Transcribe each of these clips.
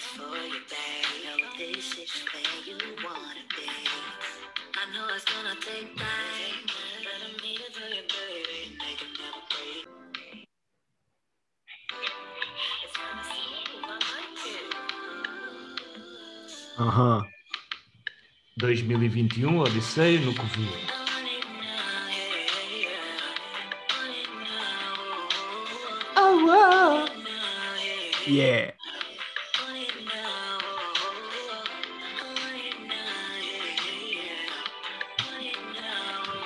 for you, babe. Know this is where you wanna be. I know it's gonna take time, but I'm here for you, baby. Never break. Aham. 2021, Odisseia no Covil. It now, yeah,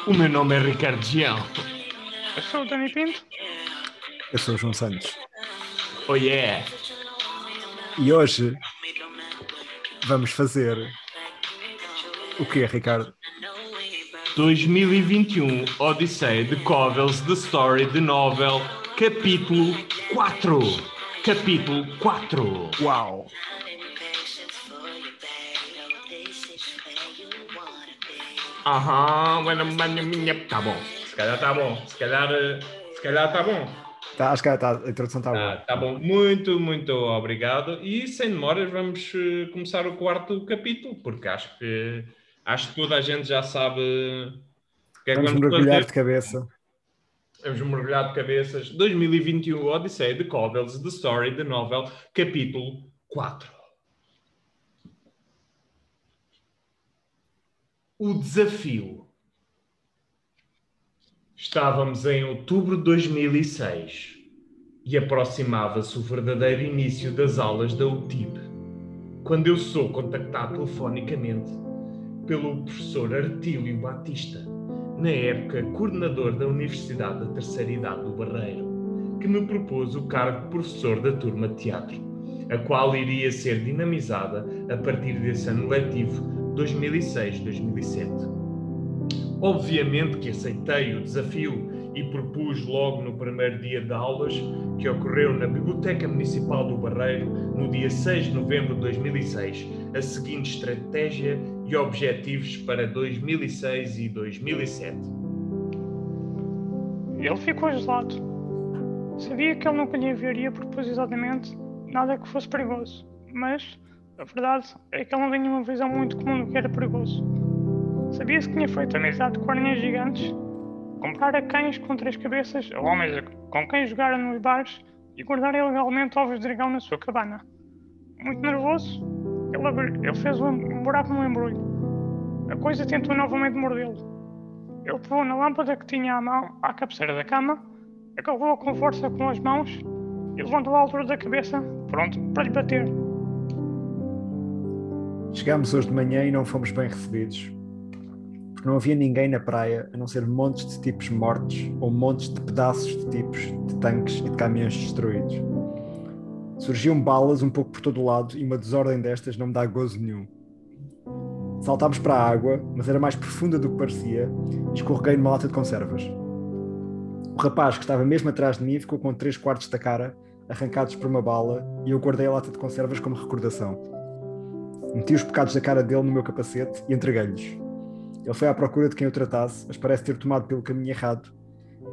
O meu nome é Ricardo Gião. Eu sou o Dani Pinto. Eu sou o João Santos. Oh yeah! E hoje vamos fazer. O que, Ricardo? 2021, Odisseia de Covels, The Story, The Novel, capítulo 4. Capítulo 4. Uau! Aham. Tá bom, se calhar tá bom. Se calhar, se calhar tá bom. Tá, acho que tá, a introdução está Ah, boa. tá bom, muito, muito obrigado. E sem demoras, vamos eh, começar o quarto capítulo, porque acho que acho que toda a gente já sabe o que é que Vamos vamos mergulhar fazer. de cabeça. Vamos mergulhar de cabeças. 2021, Odisseia de Covels, The Story, The Novel, capítulo 4. O desafio. Estávamos em outubro de 2006 e aproximava-se o verdadeiro início das aulas da UTIB, quando eu sou contactado telefonicamente pelo professor Artílio Batista, na época coordenador da Universidade da Terceira Idade do Barreiro, que me propôs o cargo de professor da turma de teatro, a qual iria ser dinamizada a partir desse ano letivo 2006-2007. Obviamente que aceitei o desafio e propus logo no primeiro dia de aulas, que ocorreu na Biblioteca Municipal do Barreiro, no dia 6 de novembro de 2006, a seguinte estratégia e objetivos para 2006 e 2007. Ele ficou gelado. Sabia que ele nunca lhe enviaria propositadamente nada que fosse perigoso, mas a verdade é que ele não tinha uma visão muito comum do que era perigoso. Sabia-se que tinha feito amizade com aranhas gigantes, comprara cães com três cabeças ou homens com quem jogara nos bares e guardara ilegalmente ovos de dragão na sua cabana. Muito nervoso, ele, ele fez um, buraco no embrulho. A coisa tentou novamente mordê-lo. Ele pegou na lâmpada que tinha à mão à cabeceira da cama, agarrou-a com força com as mãos e levantou à altura da cabeça, pronto para lhe bater. Chegámos hoje de manhã e não fomos bem recebidos. Porque não havia ninguém na praia a não ser montes de tipos mortos ou montes de pedaços de tipos de tanques e de caminhões destruídos. Surgiam balas um pouco por todo o lado e uma desordem destas não me dá gozo nenhum. Saltámos para a água, mas era mais profunda do que parecia e escorreguei numa lata de conservas. O rapaz que estava mesmo atrás de mim ficou com três quartos da cara arrancados por uma bala e eu guardei a lata de conservas como recordação. Meti os pecados da cara dele no meu capacete e entreguei-lhes. Ele foi à procura de quem o tratasse, mas parece ter tomado pelo caminho errado,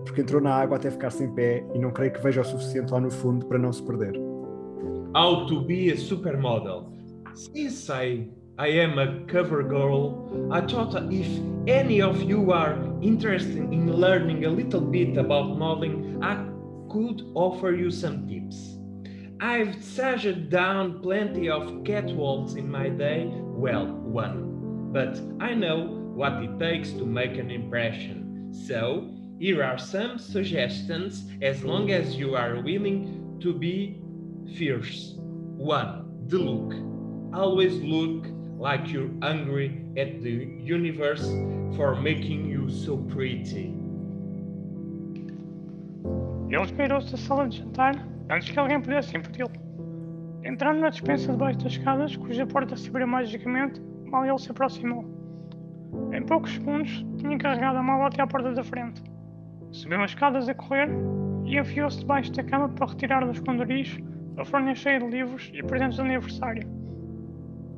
porque entrou na água até ficar sem pé e não creio que veja o suficiente lá no fundo para não se perder. How to be a supermodel. Since I, I am a cover girl, I thought if any of you are interested in learning a little bit about modeling, I could offer you some tips. I've sashed down plenty of catwalks in my day, well, one, but I know what it takes to make an impression. So, here are some suggestions as long as you are willing to be fierce. 1. The look. Always look like you're angry at the universe for making you so pretty. Ele espirou-se da sala de jantar antes que alguém pudesse impedi-lo. Entrando na despensa debaixo das escadas, cuja porta se abriu magicamente, mal ele se aproximou. Em poucos segundos, tinha carregado a mala até à porta da frente. Subiu as escadas a correr e enfiou-se debaixo da cama para retirar dos esconderijos a folha cheia de livros e presentes de aniversário.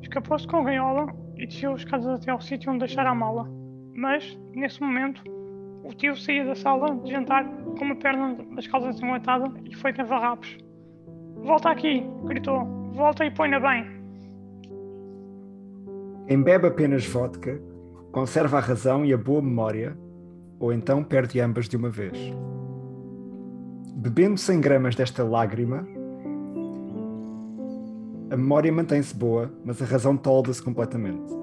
Escapou-se com a gaiola e desceu as escadas até ao sítio onde deixara a mala. Mas, nesse momento, o tio saía da sala de jantar com uma perna das calças ensanguentada e feita em farrapos. Volta aqui! gritou, Volta e põe-na bem. Quem bebe apenas vodka conserva a razão e a boa memória, ou então perde ambas de uma vez. Bebendo 100 gramas desta lágrima, a memória mantém-se boa, mas a razão tolda-se completamente.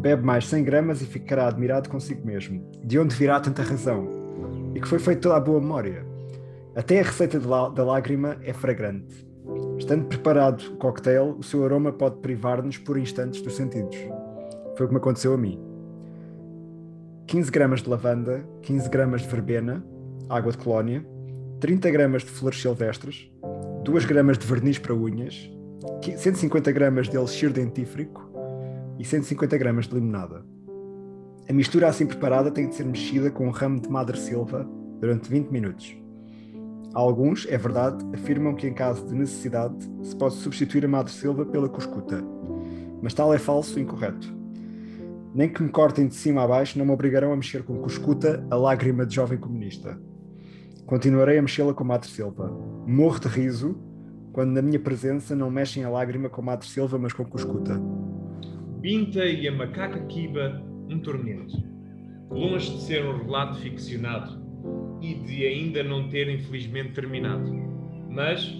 Bebe mais 100 gramas e ficará admirado consigo mesmo. De onde virá tanta razão? E que foi feita toda a boa memória? Até a receita da lágrima é fragrante. Estando preparado o cocktail, o seu aroma pode privar-nos por instantes dos sentidos. Foi o que me aconteceu a mim. 15 gramas de lavanda, 15 gramas de verbena, água de colónia, 30 gramas de flores silvestres, 2 gramas de verniz para unhas, 150 gramas de elixir dentífrico e 150 gramas de limonada. A mistura assim preparada tem de ser mexida com um ramo de madre silva durante 20 minutos. Alguns, é verdade, afirmam que em caso de necessidade se pode substituir a madre silva pela cuscuta, mas tal é falso e incorreto. Nem que me cortem de cima a baixo não me obrigarão a mexer com cuscuta a lágrima de jovem comunista. Continuarei a mexê-la com madre silva. Morro de riso quando na minha presença não mexem a lágrima com Madre Silva, mas com Cuscuta. Binta e a macaca Kiba, um tormento. Longe de ser um relato ficcionado e de ainda não ter infelizmente terminado. Mas,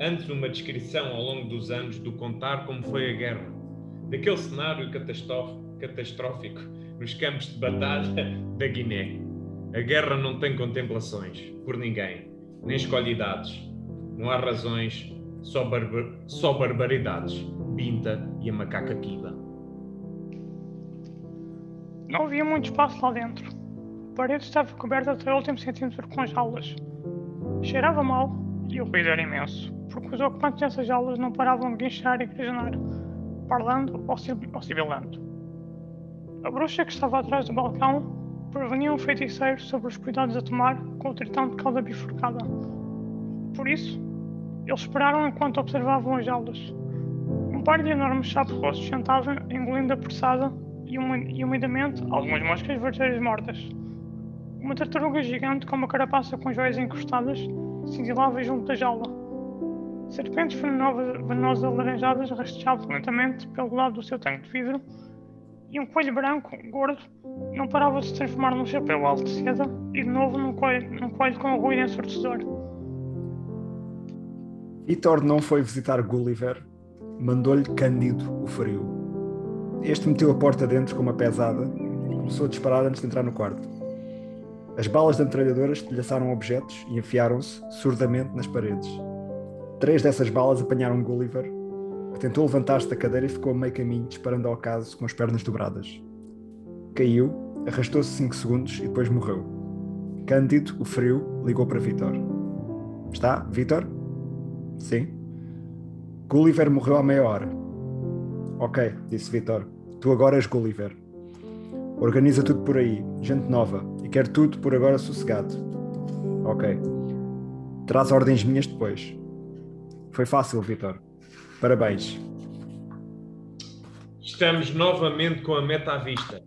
antes uma descrição ao longo dos anos do contar como foi a guerra, daquele cenário catastrófico nos campos de batalha da Guiné. A guerra não tem contemplações por ninguém, nem escolhe idades. Não há razões só, barbar... só barbaridades. Binta e a macaca Kiba. Não havia muito espaço lá dentro. A parede estava coberta até o último centímetro com jaulas. Cheirava mal e o ruído era imenso, porque os ocupantes dessas jaulas não paravam de guinchar e grisionar, parlando ou, sibilando. A bruxa que estava atrás do balcão prevenia um feiticeiro sobre os cuidados a tomar com o tritão de cauda bifurcada. Por isso, eles esperaram enquanto observavam as jaulas. Um par de enormes sapos rostos sentava, engolindo apressada e, umidamente algumas moscas verdadeiras mortas. Uma tartaruga gigante com uma carapaça com joias encostadas cintilava junto da jaula. Serpentes venenosas alaranjadas rastejavam lentamente pelo lado do seu tanque de vidro e um coelho branco, gordo, não parava de se transformar num chapéu alto de seda e de novo num coelho, num coelho com um ruído ensurdecedor. Vitor não foi visitar Gulliver, mandou-lhe Cândido o frio. Este meteu a porta dentro com uma pesada e começou a disparar antes de entrar no quarto. As balas da metralhadora estilhaçaram objetos e enfiaram-se surdamente nas paredes. Três dessas balas apanharam Gulliver, que tentou levantar-se da cadeira e ficou a meio caminho disparando ao caso com as pernas dobradas. Caiu, arrastou-se cinco segundos e depois morreu. Cândido, o frio, ligou para Vitor. Está, Vitor? Sim. Gulliver morreu há meia hora. Ok, disse Vitor. Tu agora és Gulliver. Organiza tudo por aí, gente nova, e quer tudo por agora sossegado. Ok. Traz ordens minhas depois. Foi fácil, Vitor. Parabéns. Estamos novamente com a meta à vista,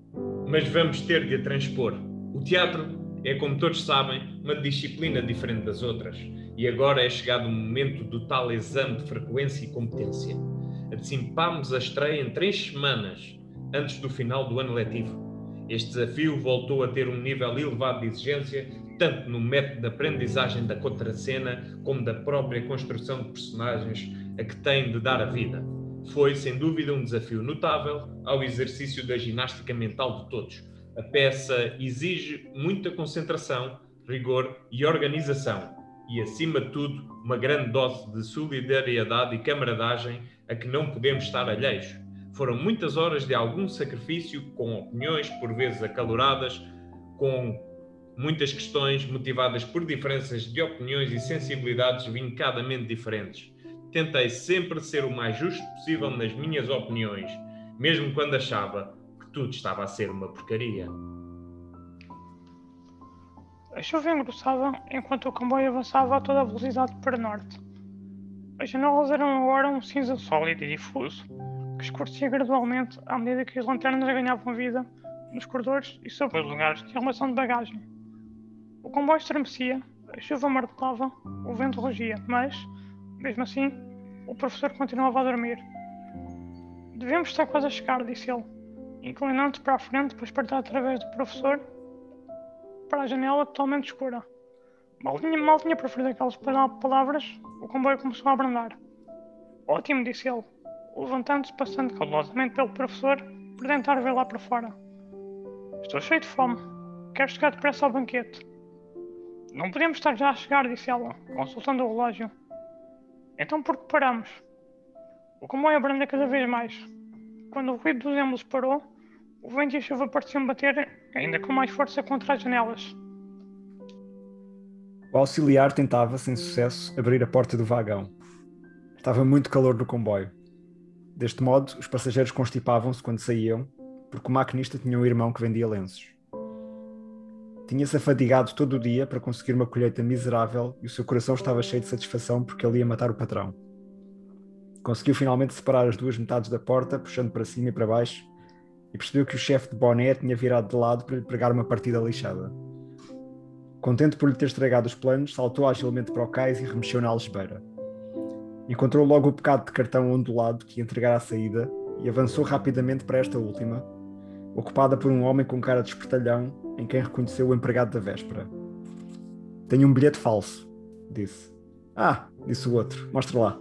mas vamos ter de a transpor. O teatro é, como todos sabem, uma disciplina diferente das outras e agora é chegado o momento do tal exame de frequência e competência. Antecipámos a estreia em três semanas antes do final do ano letivo. Este desafio voltou a ter um nível elevado de exigência, tanto no método de aprendizagem da contracena como da própria construção de personagens a que tem de dar a vida. Foi, sem dúvida, um desafio notável ao exercício da ginástica mental de todos. A peça exige muita concentração, rigor e organização, e, acima de tudo, uma grande dose de solidariedade e camaradagem a que não podemos estar alheios. Foram muitas horas de algum sacrifício, com opiniões por vezes acaloradas, com muitas questões motivadas por diferenças de opiniões e sensibilidades vincadamente diferentes. Tentei sempre ser o mais justo possível nas minhas opiniões, mesmo quando achava que tudo estava a ser uma porcaria. A chuva engrossava enquanto o comboio avançava a toda velocidade para norte. As janelas eram agora um cinza sólido e difuso, que escurecia gradualmente à medida que as lanternas ganhavam vida nos corredores e sobre os lugares de armação de bagagem. O comboio estremecia, a chuva martelava, o vento rugia, mas, mesmo assim, o professor continuava a dormir. Devemos estar quase a chegar, disse ele, inclinando-se para a frente para espreitar através do professor para a janela totalmente escura. Mal tinha, mal tinha proferido aquelas palavras, o comboio começou a abrandar. Ótimo, disse ele, levantando-se, passando cautelosamente pelo professor para tentar ver lá para fora. Estou cheio de fome. Quero chegar depressa ao banquete. Não podemos estar já a chegar, disse ela, consultando o relógio. Então por que paramos? O comboio abranda cada vez mais. Quando o ruído dos êmbolos parou, o vento e a chuva pareciam bater ainda com mais força contra as janelas. O auxiliar tentava, sem sucesso, abrir a porta do vagão. Estava muito calor no comboio. Deste modo, os passageiros constipavam-se quando saíam, porque o maquinista tinha um irmão que vendia lenços. Tinha-se afadigado todo o dia para conseguir uma colheita miserável e o seu coração estava cheio de satisfação porque ele ia matar o patrão. Conseguiu finalmente separar as duas metades da porta, puxando para cima e para baixo, e percebeu que o chefe de boné tinha virado de lado para lhe pregar uma partida lixada. Contente por lhe ter estragado os planos, saltou agilmente para o cais e remexeu na algebeira. Encontrou logo o pecado de cartão ondulado que ia entregar à saída e avançou rapidamente para esta última, ocupada por um homem com cara de espertalhão em quem reconheceu o empregado da véspera. Tenho um bilhete falso, disse. Ah, disse o outro, mostra lá.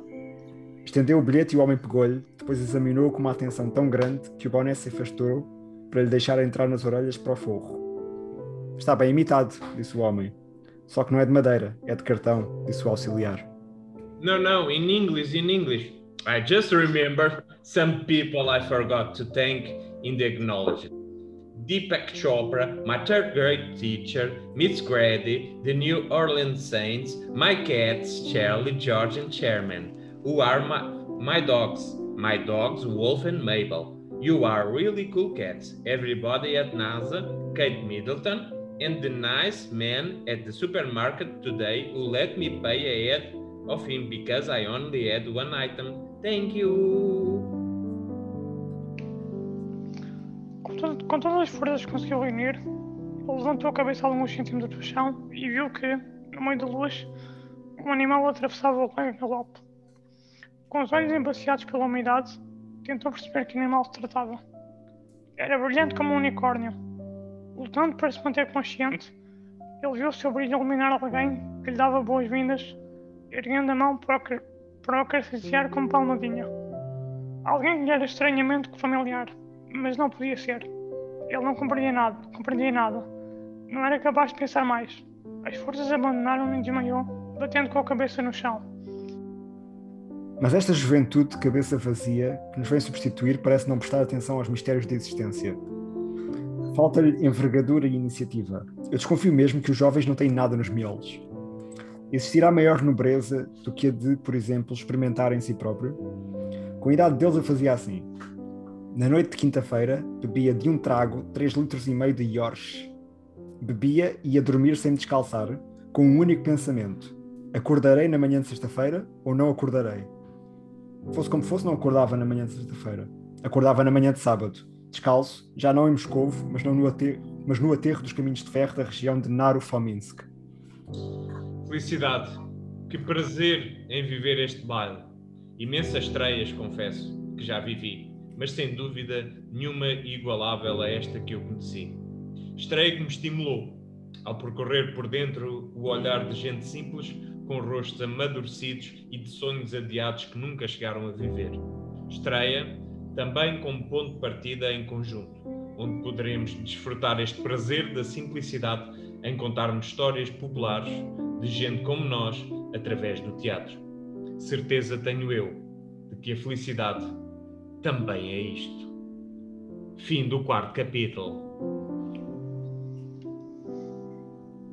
Estendeu o bilhete e o homem pegou-lhe, depois examinou-o com uma atenção tão grande que o boné se afastou para lhe deixar entrar nas orelhas para o forro. Está bem imitado, disse o homem. Só que não é de madeira, é de cartão, disse o auxiliar. No, no, in English, in English. I just remember some people I forgot to thank in the acknowledgement. Deepak Chopra, my third grade teacher, Miss Grady, the New Orleans Saints, my cats, Charlie, George, and Chairman, who are my, my dogs, my dogs, Wolf and Mabel. You are really cool cats. Everybody at NASA, Kate Middleton, and the nice man at the supermarket today who let me pay ahead of him because I only had one item. Thank you. Com, to- com todas as forças que conseguiu reunir, ele levantou a cabeça alguns centímetros do chão e viu que, no meio da luz, um animal atravessava o em galope. Com os olhos embaciados pela umidade, tentou perceber que animal se tratava. Era brilhante como um unicórnio. Lutando para se manter consciente, ele viu o seu brilho iluminar alguém que lhe dava boas-vindas, erguendo a mão para o, acariciar com palmadinha. Alguém lhe era estranhamente familiar, mas não podia ser. Ele não compreendia nada, compreendia nada. Não era capaz de pensar mais. As forças abandonaram-no e desmaiou, batendo com a cabeça no chão. Mas esta juventude de cabeça vazia que nos vem substituir parece não prestar atenção aos mistérios da existência. Falta-lhe envergadura e iniciativa. Eu desconfio mesmo que os jovens não têm nada nos miolos. Existirá maior nobreza do que a de, por exemplo, experimentar em si próprio? Com a idade deles eu fazia assim. Na noite de quinta-feira, bebia de um trago 3 litros e meio de Yorsh. Bebia e ia dormir sem descalçar, com um único pensamento. Acordarei na manhã de sexta-feira ou não acordarei? Fosse como fosse, não acordava na manhã de sexta-feira. Acordava na manhã de sábado, descalço, já não em Moscovo, mas, no aterro, mas no aterro dos caminhos de ferro da região de Naro-Fominsk. Felicidade. Que prazer em viver este baile. Imensas estreias, confesso, que já vivi, mas sem dúvida nenhuma igualável a esta que eu conheci. Estreia que me estimulou, ao percorrer por dentro o olhar de gente simples, com rostos amadurecidos e de sonhos adiados que nunca chegaram a viver. Estreia também como ponto de partida em conjunto, onde poderemos desfrutar este prazer da simplicidade em contarmos histórias populares de gente como nós através do teatro. Certeza tenho eu de que a felicidade também é isto. Fim do quarto capítulo.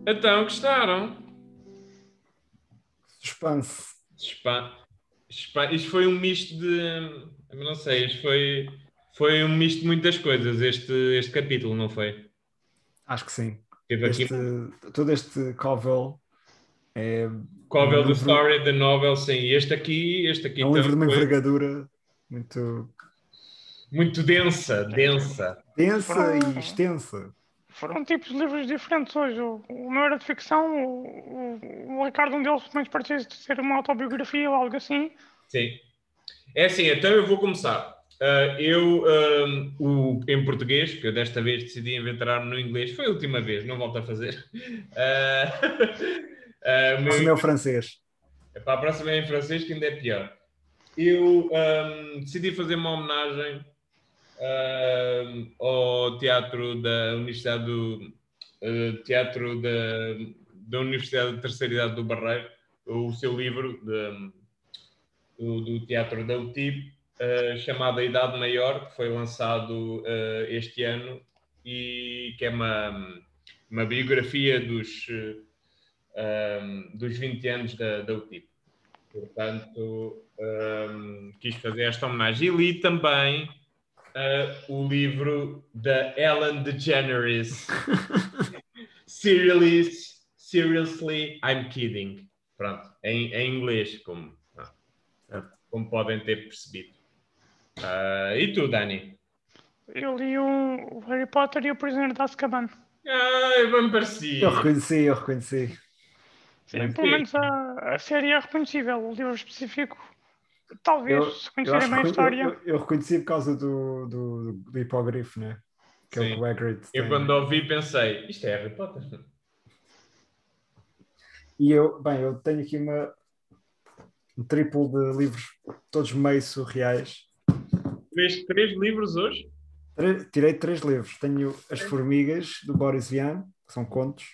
Então, gostaram? Suspense. Spa... Isto foi um misto de. eu Não sei, isto foi, foi um misto de muitas coisas, este, este capítulo, não foi? Acho que sim. Teve aqui Este, todo este Covel é, Covel um do livro- Story, da Novel, sim. Este aqui, este aqui é um livro de uma foi envergadura muito muito densa, densa. densa e extensa. Foram tipos de livros diferentes hoje. O, o meu era de ficção, o, o, o Ricardo, um deles, pelo menos parecia ser uma autobiografia ou algo assim. Sim. É assim, então eu vou começar. Uh, eu, um, o, em português, que eu desta vez decidi inventar no inglês, foi a última vez, não volto a fazer. Uh, uh, meu... O meu francês. Para a próxima é em francês, que ainda é pior. Eu um, decidi fazer uma homenagem uh, ao teatro da Universidade do uh, Teatro da, da Universidade de Terceira Idade do Barreiro, o seu livro de, do, do, Teatro da UTIP, uh, chamado A Idade Maior, que foi lançado este ano e que é uma, uma biografia dos, dos 20 anos da, da UTIP. Portanto, um, quis fazer esta homenagem. E li também uh, o livro da Ellen DeGeneres. Seriously, seriously, I'm kidding. Pronto, em, em inglês, como, ah, como podem ter percebido. Uh, e tu, Dani? Eu li o Harry Potter e o Prisioneiro de Azkaban. Ai, me parecia. Eu reconheci, eu reconheci. Sim, pelo menos a, a série é reconhecível, o livro específico, talvez, eu, se conhecerem bem a história. Eu, eu, reconheci por causa do, do, do hipogrifo, né? Que Sim. é o Hagrid tem. Eu quando ouvi pensei, isto é Harry Potter. E eu, bem, eu tenho aqui uma, um triplo de livros, todos meio surreais. Três, três livros hoje? Tirei três livros. Tenho As Formigas, do Boris Vian, que são contos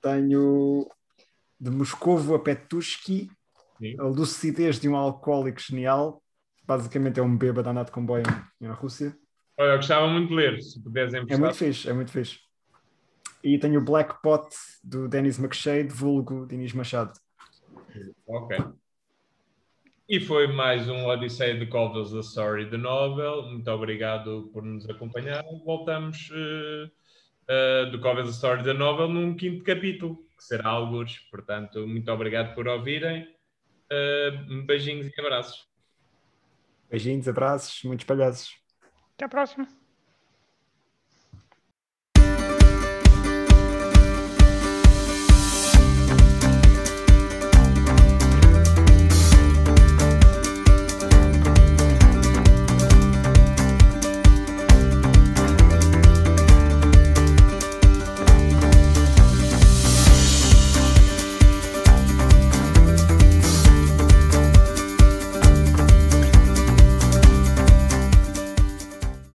tenho de Moscovo a A lucidez de um alcoólico genial. Basicamente é um bêbado andado de comboio na Rússia. Olha, eu gostava muito de ler, se emprestar. É muito fixe, é muito fixe. E tenho o Black Pot do Dennis McShade, vulgo Dinis Machado. Ok. E foi mais um Odisseia de Covers, a Story the Novel. Muito obrigado por nos acompanhar. Voltamos uh, uh, do Covers a Story the Novel num quinto capítulo, que será alguns. Portanto, muito obrigado por ouvirem. Uh, beijinhos e abraços. Beijinhos, abraços, muitos palhaços. Até a próxima.